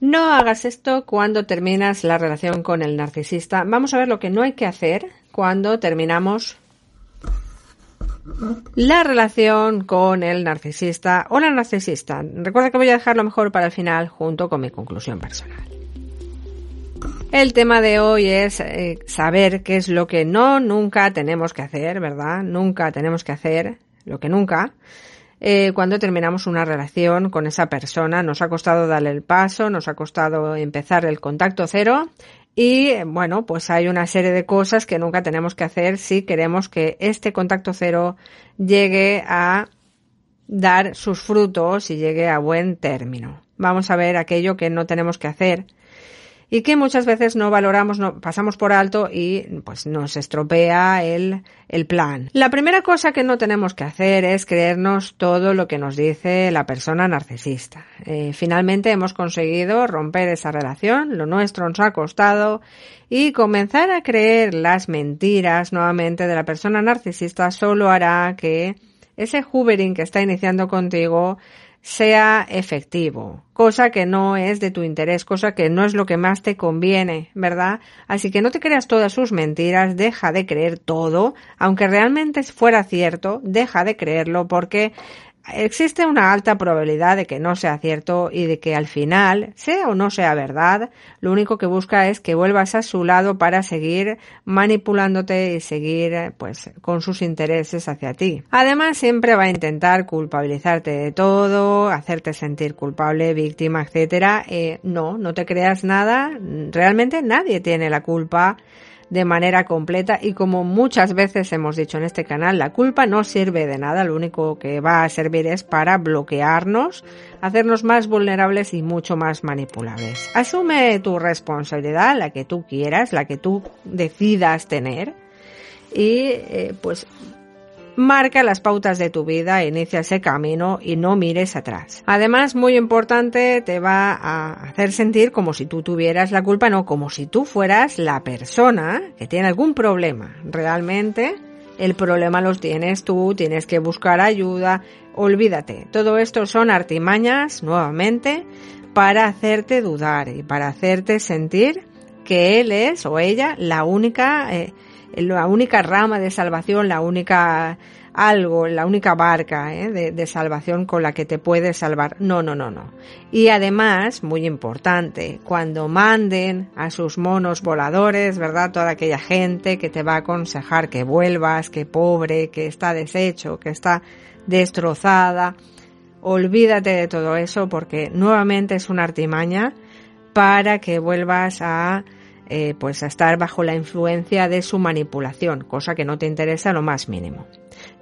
No hagas esto cuando terminas la relación con el narcisista. Vamos a ver lo que no hay que hacer cuando terminamos la relación con el narcisista o la narcisista. Recuerda que voy a dejarlo mejor para el final junto con mi conclusión personal. El tema de hoy es eh, saber qué es lo que no nunca tenemos que hacer, ¿verdad? Nunca tenemos que hacer lo que nunca. Eh, cuando terminamos una relación con esa persona, nos ha costado darle el paso, nos ha costado empezar el contacto cero y bueno, pues hay una serie de cosas que nunca tenemos que hacer si queremos que este contacto cero llegue a dar sus frutos y llegue a buen término. Vamos a ver aquello que no tenemos que hacer y que muchas veces no valoramos, no, pasamos por alto y pues nos estropea el, el plan. La primera cosa que no tenemos que hacer es creernos todo lo que nos dice la persona narcisista. Eh, finalmente hemos conseguido romper esa relación, lo nuestro nos ha costado y comenzar a creer las mentiras nuevamente de la persona narcisista solo hará que ese hoovering que está iniciando contigo sea efectivo, cosa que no es de tu interés, cosa que no es lo que más te conviene, ¿verdad? Así que no te creas todas sus mentiras, deja de creer todo, aunque realmente fuera cierto, deja de creerlo porque existe una alta probabilidad de que no sea cierto y de que al final, sea o no sea verdad, lo único que busca es que vuelvas a su lado para seguir manipulándote y seguir pues con sus intereses hacia ti. Además, siempre va a intentar culpabilizarte de todo, hacerte sentir culpable, víctima, etcétera. Eh, no, no te creas nada. Realmente nadie tiene la culpa de manera completa y como muchas veces hemos dicho en este canal, la culpa no sirve de nada, lo único que va a servir es para bloquearnos, hacernos más vulnerables y mucho más manipulables. Asume tu responsabilidad, la que tú quieras, la que tú decidas tener y eh, pues marca las pautas de tu vida, inicia ese camino y no mires atrás. Además, muy importante, te va a hacer sentir como si tú tuvieras la culpa, no, como si tú fueras la persona que tiene algún problema. Realmente, el problema los tienes tú, tienes que buscar ayuda, olvídate. Todo esto son artimañas, nuevamente, para hacerte dudar y para hacerte sentir que él es o ella la única eh, la única rama de salvación, la única algo, la única barca ¿eh? de, de, salvación con la que te puedes salvar. No, no, no, no. Y además, muy importante, cuando manden a sus monos voladores, ¿verdad? Toda aquella gente que te va a aconsejar que vuelvas, que pobre, que está deshecho, que está destrozada. Olvídate de todo eso porque nuevamente es una artimaña para que vuelvas a eh, pues a estar bajo la influencia de su manipulación, cosa que no te interesa lo más mínimo.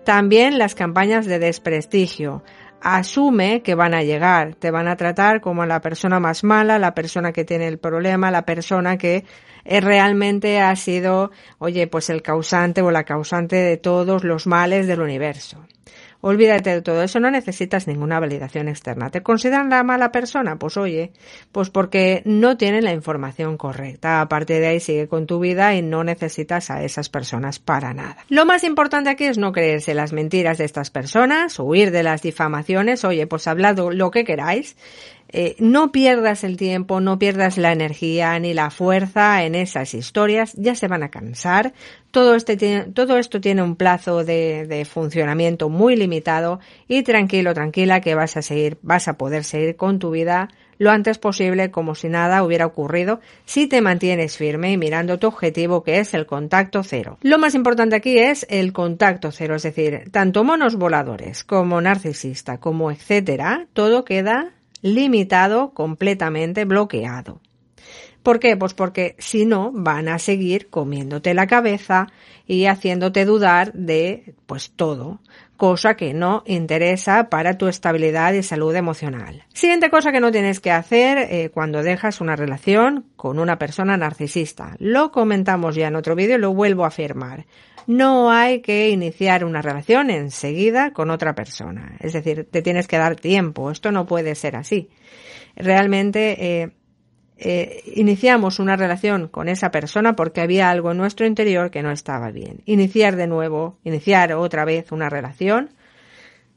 También las campañas de desprestigio. Asume que van a llegar, te van a tratar como la persona más mala, la persona que tiene el problema, la persona que eh, realmente ha sido, oye, pues el causante o la causante de todos los males del universo. Olvídate de todo eso, no necesitas ninguna validación externa. ¿Te consideran la mala persona? Pues oye, pues porque no tienen la información correcta. Aparte de ahí sigue con tu vida y no necesitas a esas personas para nada. Lo más importante aquí es no creerse las mentiras de estas personas, huir de las difamaciones. Oye, pues hablado lo que queráis, eh, no pierdas el tiempo, no pierdas la energía ni la fuerza en esas historias, ya se van a cansar. Todo, este todo esto tiene un plazo de, de, funcionamiento muy limitado y tranquilo, tranquila que vas a seguir, vas a poder seguir con tu vida lo antes posible como si nada hubiera ocurrido si te mantienes firme y mirando tu objetivo que es el contacto cero. Lo más importante aquí es el contacto cero, es decir, tanto monos voladores como narcisista como etcétera, todo queda limitado, completamente bloqueado. ¿Por qué? Pues porque si no van a seguir comiéndote la cabeza y haciéndote dudar de pues todo, cosa que no interesa para tu estabilidad y salud emocional. Siguiente cosa que no tienes que hacer eh, cuando dejas una relación con una persona narcisista. Lo comentamos ya en otro vídeo y lo vuelvo a afirmar no hay que iniciar una relación enseguida con otra persona. Es decir, te tienes que dar tiempo. Esto no puede ser así. Realmente eh, eh, iniciamos una relación con esa persona porque había algo en nuestro interior que no estaba bien. Iniciar de nuevo, iniciar otra vez una relación,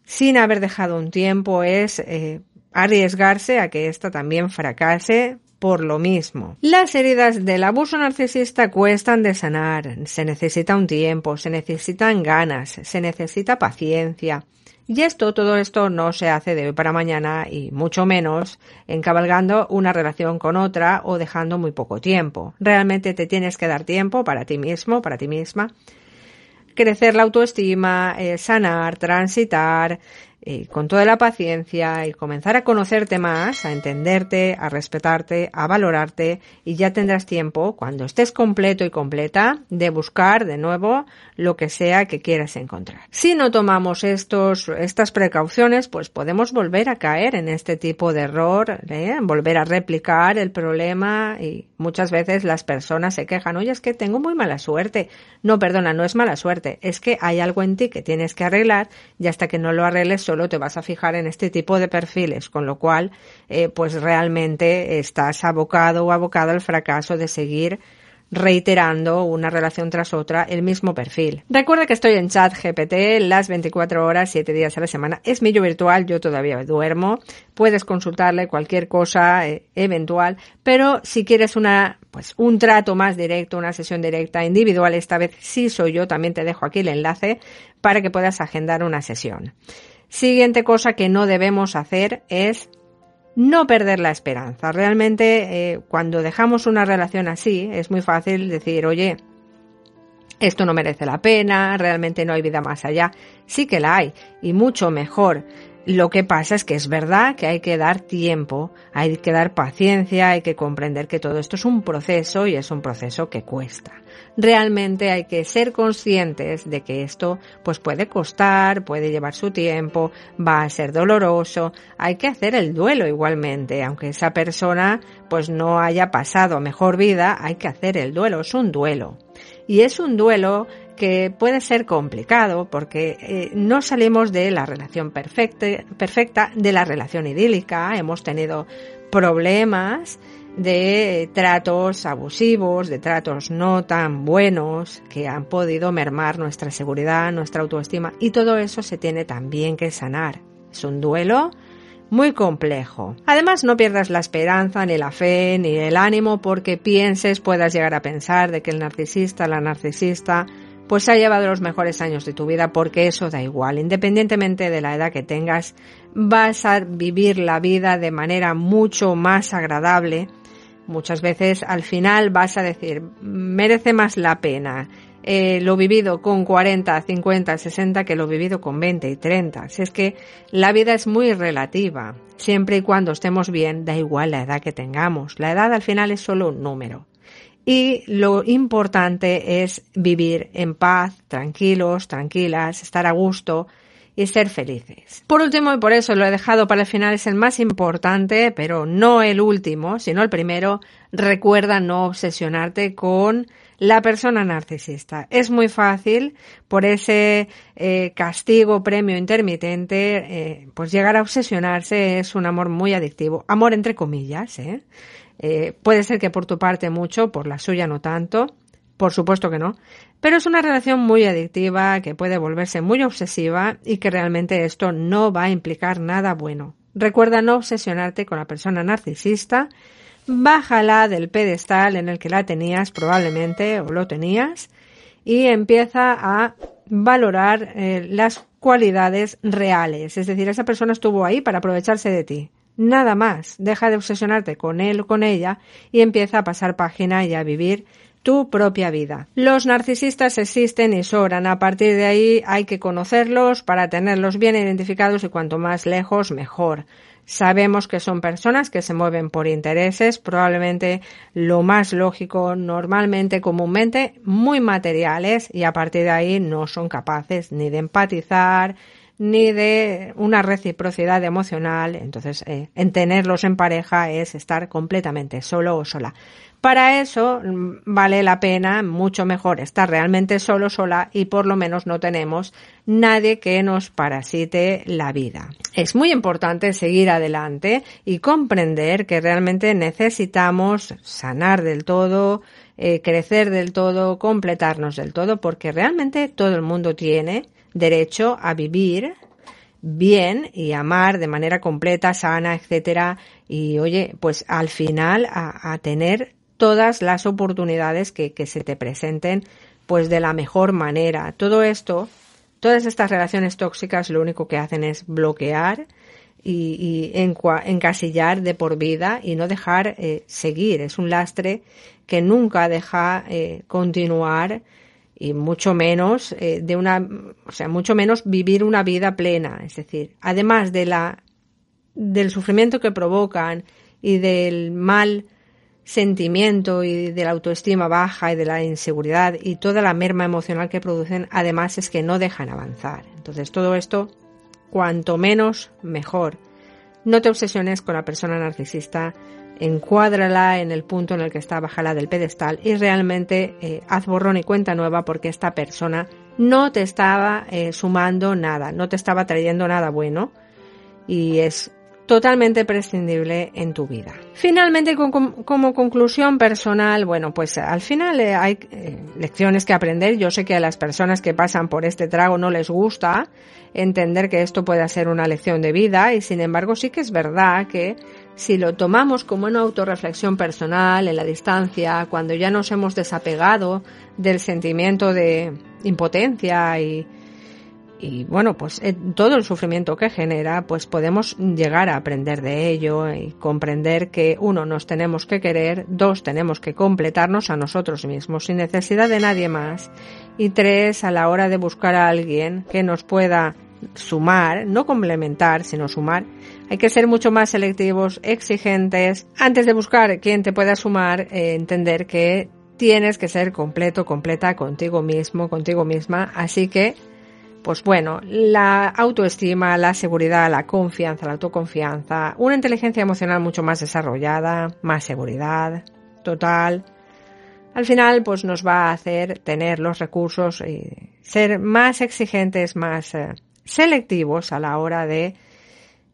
sin haber dejado un tiempo es eh, arriesgarse a que ésta también fracase por lo mismo. Las heridas del abuso narcisista cuestan de sanar, se necesita un tiempo, se necesitan ganas, se necesita paciencia. Y esto, todo esto no se hace de hoy para mañana y mucho menos encabalgando una relación con otra o dejando muy poco tiempo. Realmente te tienes que dar tiempo para ti mismo, para ti misma. Crecer la autoestima, eh, sanar, transitar, con toda la paciencia y comenzar a conocerte más, a entenderte, a respetarte, a valorarte y ya tendrás tiempo, cuando estés completo y completa, de buscar de nuevo lo que sea que quieras encontrar. Si no tomamos estos, estas precauciones, pues podemos volver a caer en este tipo de error, ¿eh? volver a replicar el problema y muchas veces las personas se quejan, oye, es que tengo muy mala suerte. No, perdona, no es mala suerte, es que hay algo en ti que tienes que arreglar y hasta que no lo arregles solo te vas a fijar en este tipo de perfiles, con lo cual, eh, pues realmente estás abocado o abocado al fracaso de seguir reiterando una relación tras otra el mismo perfil. Recuerda que estoy en chat GPT las 24 horas, 7 días a la semana. Es millo virtual, yo todavía duermo. Puedes consultarle cualquier cosa eh, eventual, pero si quieres una, pues un trato más directo, una sesión directa individual, esta vez sí soy yo, también te dejo aquí el enlace para que puedas agendar una sesión. Siguiente cosa que no debemos hacer es no perder la esperanza. Realmente, eh, cuando dejamos una relación así, es muy fácil decir, oye, esto no merece la pena, realmente no hay vida más allá. Sí que la hay, y mucho mejor. Lo que pasa es que es verdad que hay que dar tiempo, hay que dar paciencia, hay que comprender que todo esto es un proceso y es un proceso que cuesta. Realmente hay que ser conscientes de que esto pues puede costar, puede llevar su tiempo, va a ser doloroso, hay que hacer el duelo igualmente, aunque esa persona pues no haya pasado mejor vida, hay que hacer el duelo, es un duelo. Y es un duelo que puede ser complicado porque eh, no salimos de la relación perfecta, perfecta, de la relación idílica, hemos tenido problemas de tratos abusivos, de tratos no tan buenos que han podido mermar nuestra seguridad, nuestra autoestima y todo eso se tiene también que sanar. Es un duelo muy complejo. Además, no pierdas la esperanza, ni la fe, ni el ánimo porque pienses, puedas llegar a pensar de que el narcisista, la narcisista, pues ha llevado los mejores años de tu vida porque eso da igual. Independientemente de la edad que tengas, vas a vivir la vida de manera mucho más agradable. Muchas veces al final vas a decir, merece más la pena eh, lo vivido con 40, 50, 60 que lo vivido con 20 y 30. Si es que la vida es muy relativa. Siempre y cuando estemos bien, da igual la edad que tengamos. La edad al final es solo un número y lo importante es vivir en paz, tranquilos, tranquilas, estar a gusto y ser felices. Por último, y por eso lo he dejado para el final, es el más importante, pero no el último, sino el primero, recuerda no obsesionarte con la persona narcisista. Es muy fácil, por ese eh, castigo, premio intermitente, eh, pues llegar a obsesionarse es un amor muy adictivo. Amor entre comillas, ¿eh? Eh, puede ser que por tu parte mucho, por la suya no tanto, por supuesto que no, pero es una relación muy adictiva que puede volverse muy obsesiva y que realmente esto no va a implicar nada bueno. Recuerda no obsesionarte con la persona narcisista, bájala del pedestal en el que la tenías probablemente o lo tenías y empieza a valorar eh, las cualidades reales. Es decir, esa persona estuvo ahí para aprovecharse de ti. Nada más. Deja de obsesionarte con él o con ella y empieza a pasar página y a vivir tu propia vida. Los narcisistas existen y sobran. A partir de ahí hay que conocerlos para tenerlos bien identificados y cuanto más lejos mejor. Sabemos que son personas que se mueven por intereses, probablemente lo más lógico, normalmente, comúnmente, muy materiales y a partir de ahí no son capaces ni de empatizar, ni de una reciprocidad emocional. Entonces, eh, en tenerlos en pareja es estar completamente solo o sola. Para eso mm, vale la pena, mucho mejor estar realmente solo, sola y por lo menos no tenemos nadie que nos parasite la vida. Es muy importante seguir adelante y comprender que realmente necesitamos sanar del todo, eh, crecer del todo, completarnos del todo, porque realmente todo el mundo tiene derecho a vivir bien y amar de manera completa, sana, etcétera. Y oye, pues al final a, tener todas las oportunidades que, que se te presenten, pues de la mejor manera. Todo esto, todas estas relaciones tóxicas lo único que hacen es bloquear y, encasillar de por vida y no dejar eh, seguir. Es un lastre que nunca deja eh, continuar y mucho menos eh, de una, o sea, mucho menos vivir una vida plena. Es decir, además de la, del sufrimiento que provocan y del mal sentimiento y de la autoestima baja y de la inseguridad y toda la merma emocional que producen, además es que no dejan avanzar. Entonces todo esto, cuanto menos, mejor. No te obsesiones con la persona narcisista, encuádrala en el punto en el que está, bajala del pedestal y realmente eh, haz borrón y cuenta nueva porque esta persona no te estaba eh, sumando nada, no te estaba trayendo nada bueno. Y es totalmente prescindible en tu vida. Finalmente, como conclusión personal, bueno, pues al final eh, hay lecciones que aprender. Yo sé que a las personas que pasan por este trago no les gusta entender que esto puede ser una lección de vida y sin embargo sí que es verdad que si lo tomamos como una autorreflexión personal en la distancia, cuando ya nos hemos desapegado del sentimiento de impotencia y, y bueno, pues eh, todo el sufrimiento que genera, pues podemos llegar a aprender de ello y comprender que uno, nos tenemos que querer, dos, tenemos que completarnos a nosotros mismos sin necesidad de nadie más y tres, a la hora de buscar a alguien que nos pueda sumar, no complementar, sino sumar, hay que ser mucho más selectivos, exigentes. Antes de buscar quien te pueda sumar, eh, entender que tienes que ser completo, completa contigo mismo, contigo misma. Así que, pues bueno, la autoestima, la seguridad, la confianza, la autoconfianza, una inteligencia emocional mucho más desarrollada, más seguridad, total. Al final, pues nos va a hacer tener los recursos y ser más exigentes, más eh, selectivos a la hora de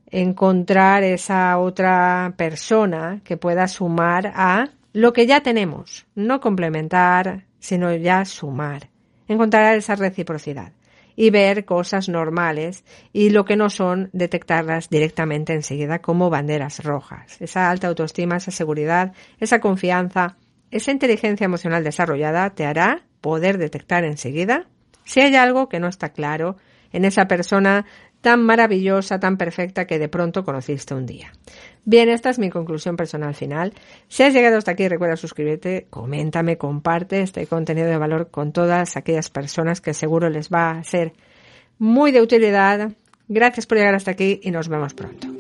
encontrar esa otra persona que pueda sumar a lo que ya tenemos, no complementar, sino ya sumar, encontrar esa reciprocidad y ver cosas normales y lo que no son detectarlas directamente enseguida como banderas rojas. Esa alta autoestima, esa seguridad, esa confianza, esa inteligencia emocional desarrollada te hará poder detectar enseguida si hay algo que no está claro en esa persona tan maravillosa, tan perfecta que de pronto conociste un día. Bien, esta es mi conclusión personal final. Si has llegado hasta aquí, recuerda suscribirte, coméntame, comparte este contenido de valor con todas aquellas personas que seguro les va a ser muy de utilidad. Gracias por llegar hasta aquí y nos vemos pronto.